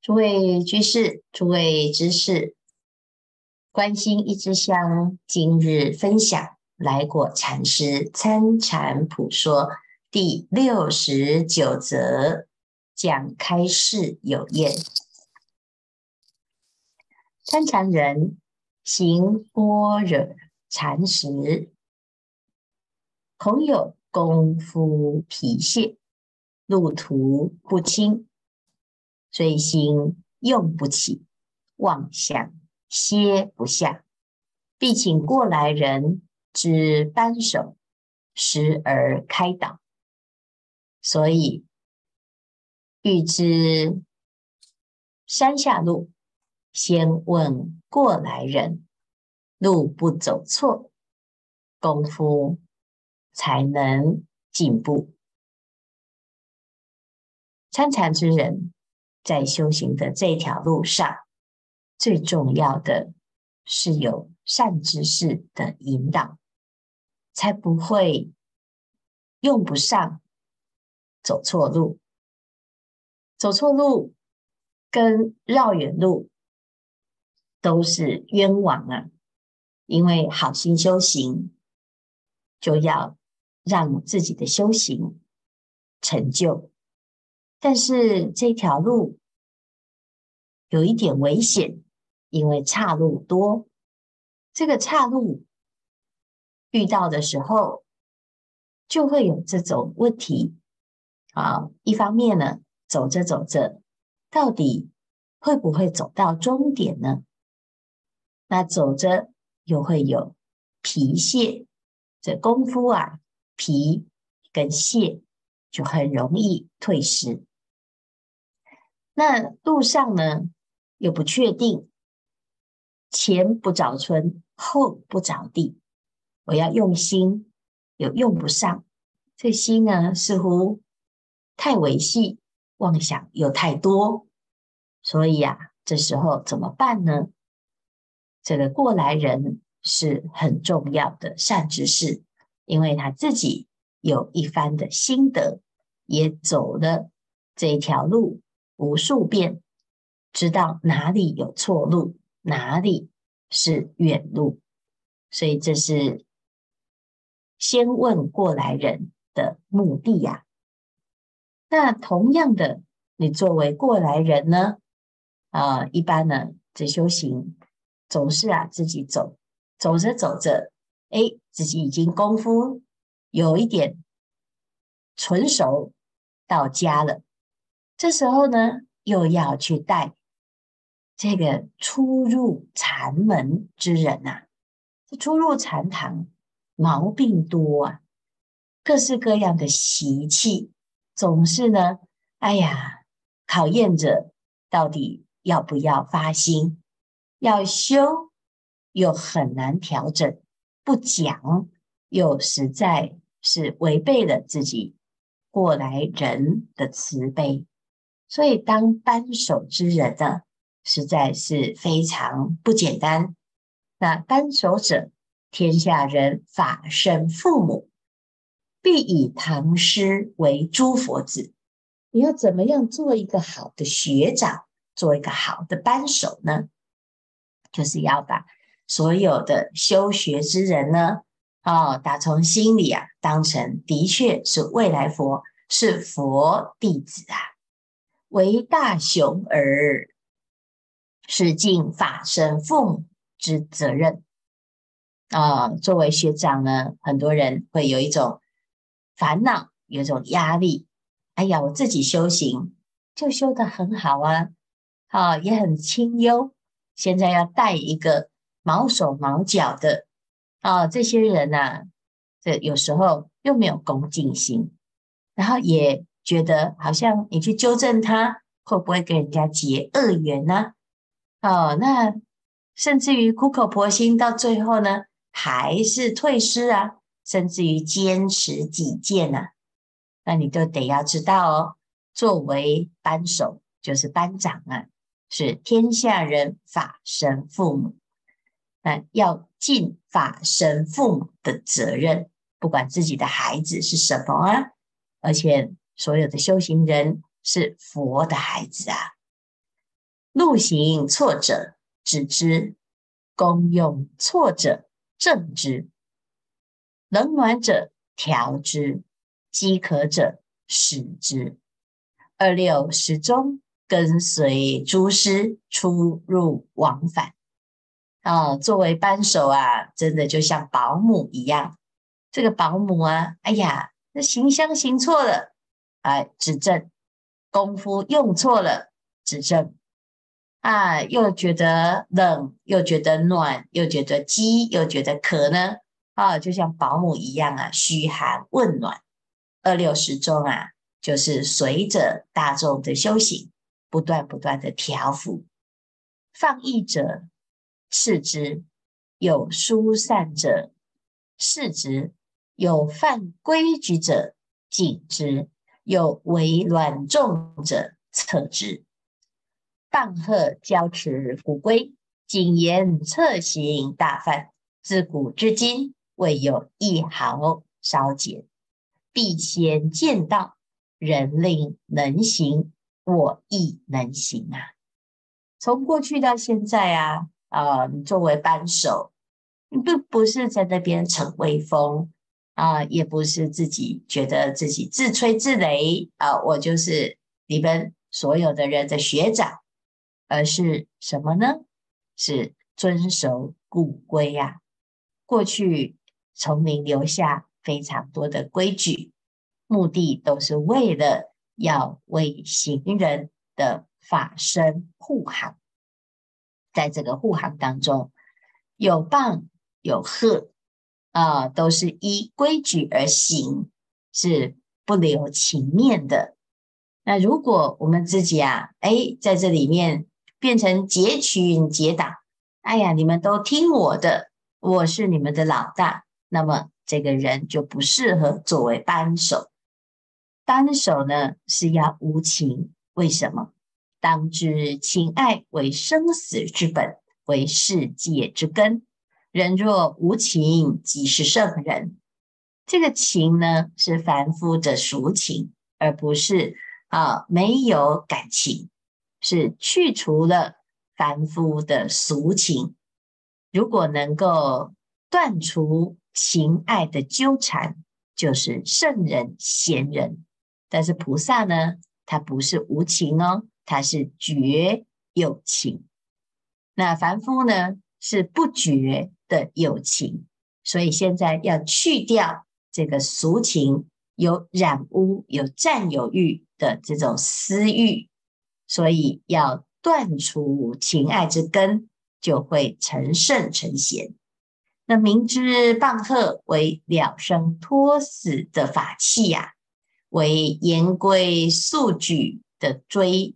诸位居士，诸位知士，关心一支香，今日分享来果禅师参禅普说第六十九则，讲开示有言：参禅人行般若禅时，恐有功夫疲懈，路途不清。随心用不起，妄想歇不下，必请过来人之扳手，时而开导。所以欲知山下路，先问过来人，路不走错，功夫才能进步。参禅之人。在修行的这条路上，最重要的是有善知识的引导，才不会用不上，走错路。走错路跟绕远路都是冤枉啊！因为好心修行，就要让自己的修行成就。但是这条路有一点危险，因为岔路多。这个岔路遇到的时候，就会有这种问题啊。一方面呢，走着走着，到底会不会走到终点呢？那走着又会有疲懈，这功夫啊，疲跟懈就很容易退失。那路上呢，又不确定，前不着村，后不着地。我要用心，又用不上。这心呢，似乎太微细，妄想又太多。所以啊，这时候怎么办呢？这个过来人是很重要的善知识，因为他自己有一番的心得，也走了这一条路。无数遍，知道哪里有错路，哪里是远路，所以这是先问过来人的目的呀。那同样的，你作为过来人呢？啊、一般呢，这修行总是啊自己走，走着走着，哎，自己已经功夫有一点纯熟，到家了。这时候呢，又要去带这个初入禅门之人呐、啊，这初入禅堂，毛病多啊，各式各样的习气，总是呢，哎呀，考验着到底要不要发心，要修又很难调整，不讲又实在是违背了自己过来人的慈悲。所以，当扳手之人呢，实在是非常不简单。那扳手者，天下人法身父母，必以唐师为诸佛子。你要怎么样做一个好的学长，做一个好的扳手呢？就是要把所有的修学之人呢，哦，打从心里啊，当成的确是未来佛，是佛弟子啊。为大雄而是尽法身父母之责任啊！作为学长呢，很多人会有一种烦恼，有一种压力。哎呀，我自己修行就修得很好啊，啊，也很清幽。现在要带一个毛手毛脚的啊，这些人啊，这有时候又没有恭敬心，然后也。觉得好像你去纠正他，会不会跟人家结恶缘呢？哦，那甚至于苦口婆心，到最后呢，还是退失啊，甚至于坚持己见啊。那你都得要知道哦，作为班手，就是班长啊，是天下人法身父母，那要尽法身父母的责任，不管自己的孩子是什么啊，而且。所有的修行人是佛的孩子啊，路行错者止之，功用错者正之，冷暖者调之，饥渴者食之。二六时中，跟随诸师出入往返。啊，作为扳手啊，真的就像保姆一样。这个保姆啊，哎呀，那行香行错了，来，指正；功夫用错了，指正。啊，又觉得冷，又觉得暖，又觉得饥，又觉得渴呢。啊，就像保姆一样啊，嘘寒问暖。二六时中啊。就是随着大众的修行，不断不断的调伏，放逸者斥之，有疏散者视之，有犯规矩者警之，有为卵众者测之。棒喝交持古归，谨言策行大范，自古至今未有一毫稍减，必先见道。人令能行，我亦能行啊！从过去到现在啊，啊、你作为扳手，你不不是在那边逞威风啊、也不是自己觉得自己自吹自擂啊、我就是你们所有的人的学长，而是什么呢？是遵守古规呀、啊。过去丛林留下非常多的规矩。目的都是为了要为行人的法身护航，在这个护航当中，有棒有喝啊，都是依规矩而行，是不留情面的。那如果我们自己啊，哎，在这里面变成结群结党，哎呀，你们都听我的，我是你们的老大，那么这个人就不适合作为扳手。扳手呢，是要无情，为什么？当知情爱为生死之本，为世界之根。人若无情，即是圣人。这个情呢，是凡夫的俗情，而不是啊没有感情，是去除了凡夫的俗情。如果能够断除情爱的纠缠，就是圣人贤人。但是菩萨呢，他不是无情哦，他是绝有情。那凡夫呢，是不绝的友情。所以现在要去掉这个俗情，有染污、有占有欲的这种私欲，所以要断除情爱之根，就会成圣成贤。那明知棒喝为了生脱死的法器呀、啊。为严规肃矩的锥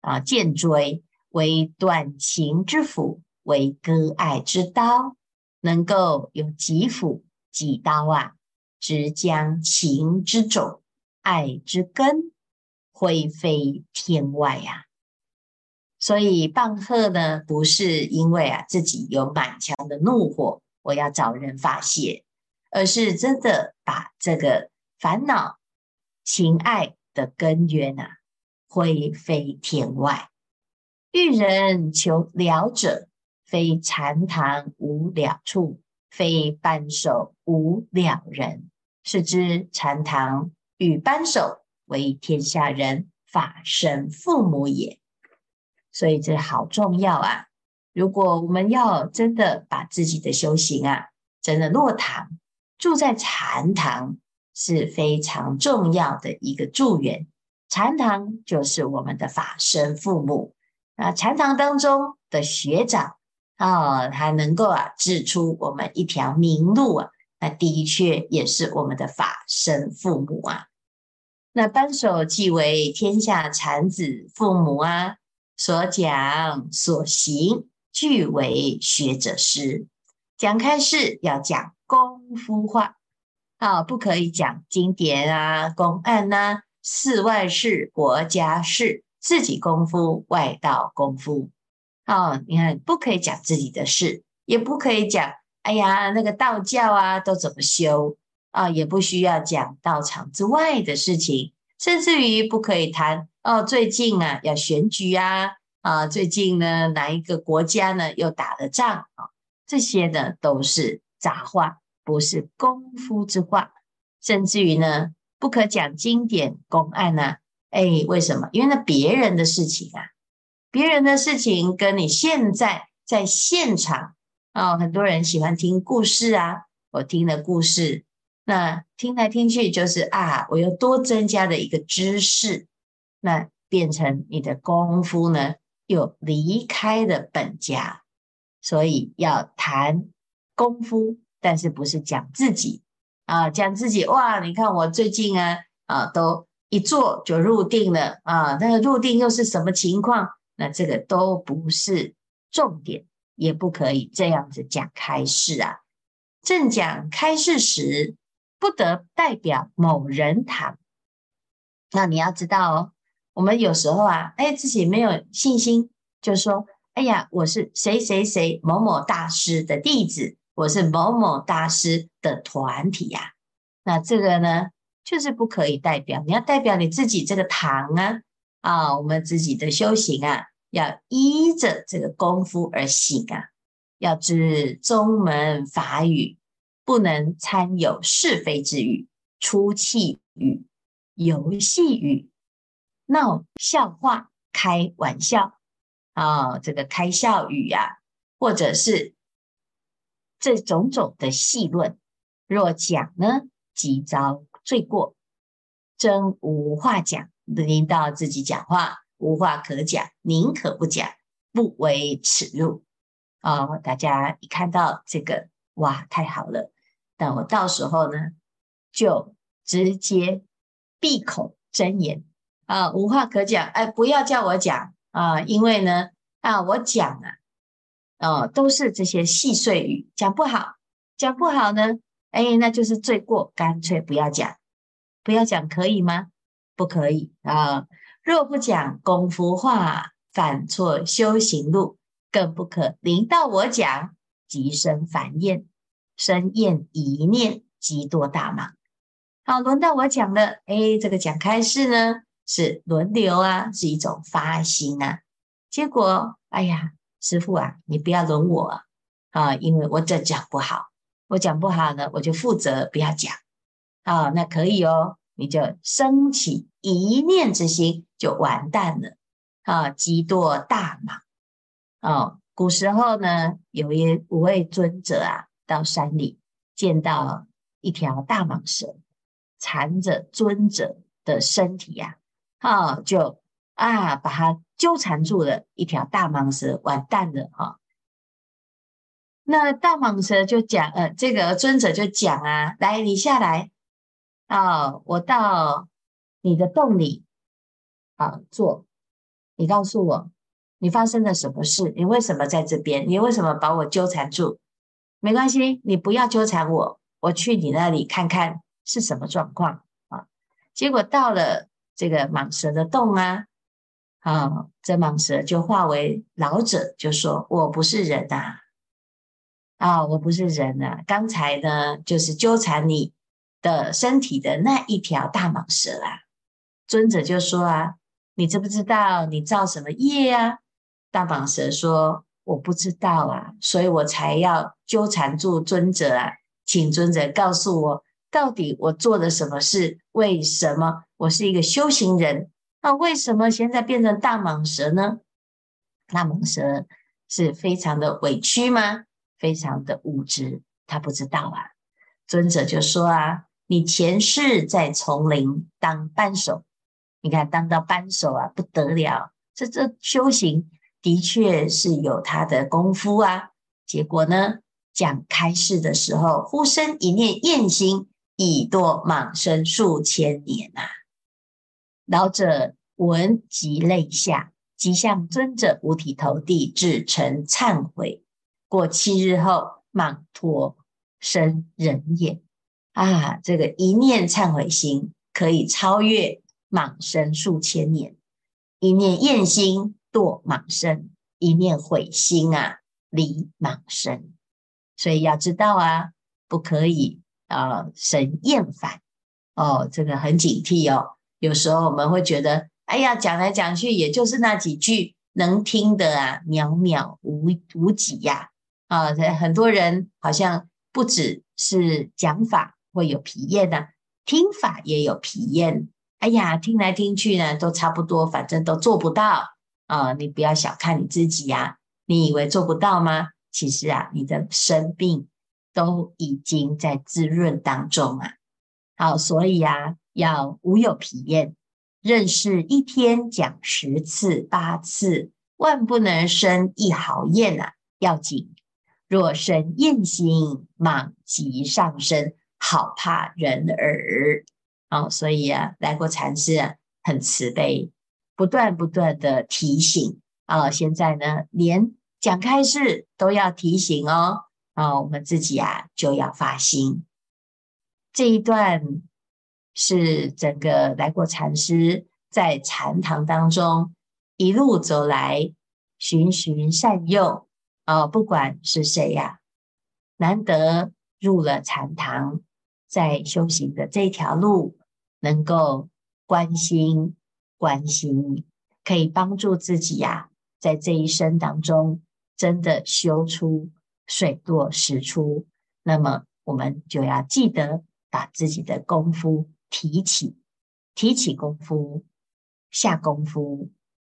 啊剑锥，为断情之斧，为割爱之刀，能够有几斧、几刀啊，直将情之种、爱之根挥飞天外呀、啊。所以棒喝呢，不是因为啊自己有满腔的怒火，我要找人发泄，而是真的把这个烦恼。情爱的根源啊，挥飞天外。遇人求了者，非禅堂无了处，非扳手无了人。是知禅堂与扳手为天下人法身父母也。所以这好重要啊！如果我们要真的把自己的修行啊，真的落堂，住在禅堂。是非常重要的一个助缘，禅堂就是我们的法身父母啊。禅堂当中的学长啊，他能够啊指出我们一条明路啊，那的确也是我们的法身父母啊。那扳手即为天下禅子父母啊，所讲所行俱为学者师。讲开示要讲功夫话。啊，不可以讲经典啊、公案呐、啊、寺外事、国家事、自己功夫、外道功夫。哦，你看，不可以讲自己的事，也不可以讲，哎呀，那个道教啊都怎么修啊，也不需要讲道场之外的事情，甚至于不可以谈哦，最近啊要选举啊，啊，最近呢哪一个国家呢又打了仗啊？这些呢都是杂话，不是功夫之话，甚至于呢不可讲经典公案呢？哎，为什么？因为那别人的事情啊，别人的事情跟你现在在现场哦，很多人喜欢听故事啊，我听的故事。那听来听去就是啊，我又多增加了一个知识，那变成你的功夫呢，又离开了本家，所以要谈功夫，但是不是讲自己啊？讲自己哇，你看我最近啊啊，都一坐就入定了啊，那个入定又是什么情况？那这个都不是重点，也不可以这样子讲开示啊。正讲开示时。不得代表某人谈，那你要知道哦，我们有时候啊，哎，自己没有信心，就说，哎呀，我是谁谁谁某某大师的弟子，我是某某大师的团体呀，那这个呢，就是不可以代表，你要代表你自己这个堂啊，啊，我们自己的修行啊，要依着这个功夫而行啊，要知宗门法语。不能参有是非之语、出气语、游戏语、闹笑话、开玩笑啊、这个开笑语呀、啊，或者是这种种的戏论，若讲呢，即遭罪过，真无话讲。临到自己讲话，无话可讲，宁可不讲，不为耻辱啊、哦！大家一看到这个，哇，太好了。但我到时候呢，就直接闭口真言啊，无话可讲。哎，不要叫我讲啊，因为呢，啊，我讲啊，哦，都是这些细碎语，讲不好，讲不好呢，哎，那就是罪过，干脆不要讲，不要讲，可以吗？不可以啊。若不讲功夫话，犯错修行路，更不可临到我讲，即生烦厌。生厌一念，即堕大忙。好，轮到我讲了。哎，这个讲开示呢，是轮流啊，是一种发心啊。结果，哎呀，师父啊，你不要轮我啊，因为我这讲不好，我讲不好呢，我就负责不要讲。啊，那可以哦，你就升起一念之心，就完蛋了啊，即堕大忙。哦，古时候呢，有一五位尊者啊。到山里见到一条大蟒蛇缠着尊者的身体呀，啊，就啊把它纠缠住了。一条大蟒蛇完蛋了啊。那大蟒蛇就讲，呃，这个尊者就讲啊，来，你下来啊，我到你的洞里啊坐，你告诉我你发生了什么事？你为什么在这边？你为什么把我纠缠住？没关系，你不要纠缠我，我去你那里看看是什么状况啊。结果到了这个蟒蛇的洞啊，啊，这蟒蛇就化为老者，就说：“我不是人呐，啊，我不是人呐。刚才呢，就是纠缠你的身体的那一条大蟒蛇啊。”尊者就说：“啊，你知不知道你造什么业啊？”大蟒蛇说。我不知道啊，所以我才要纠缠住尊者啊，请尊者告诉我，到底我做了什么事？为什么我是一个修行人？那为什么现在变成大蟒蛇呢？大蟒蛇是非常的委屈吗？非常的无知，他不知道啊。尊者就说啊，你前世在丛林当扳手，你看当到扳手啊，不得了，这这修行。的确是有他的功夫啊，结果呢，讲开示的时候，呼声一念厌心，已堕蟒身数千年呐、啊。老者闻即泪下，即向尊者五体投地，至诚忏悔。过七日后，蟒脱生人也。啊，这个一念忏悔心可以超越蟒身数千年，一念厌心。堕蟒身，一念悔心啊，离蟒身。所以要知道啊，不可以啊生厌烦哦，这个很警惕哦。有时候我们会觉得，哎呀，讲来讲去也就是那几句能听的啊，渺渺无无几呀！啊，很多人好像不只是讲法会有疲厌呐，听法也有疲厌。哎呀，听来听去呢，都差不多，反正都做不到啊！你不要小看你自己呀，你以为做不到吗？其实啊，你的生病都已经在滋润当中啊。好，所以啊，要无有疲厌。认识一天讲十次八次，万不能生一毫厌啊！要紧，若生厌心，莽即上身，好怕人耳。哦，所以啊，来过禅师啊，很慈悲，不断不断的提醒啊、哦。现在呢，连讲开示都要提醒哦。啊、哦，我们自己啊，就要发心。这一段。是整个来过禅师在禅堂当中一路走来，循循善诱啊、哦，不管是谁呀、啊，难得入了禅堂，在修行的这条路，能够关心关心，可以帮助自己呀、啊，在这一生当中真的修出水落石出。那么我们就要记得把自己的功夫。提起，提起功夫，下功夫，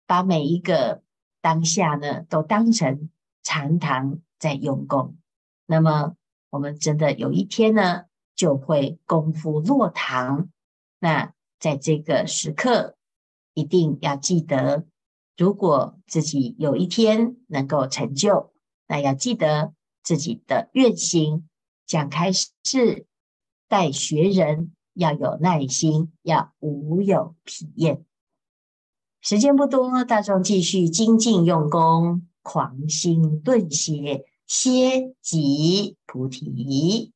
把每一个当下呢，都当成禅堂在用功。那么，我们真的有一天呢，就会功夫落堂。那在这个时刻，一定要记得，如果自己有一天能够成就，那要记得自己的愿心，讲开示，待学人。要有耐心，要无有疲厌。时间不多，大众继续精进用功，狂心顿歇，歇即菩提。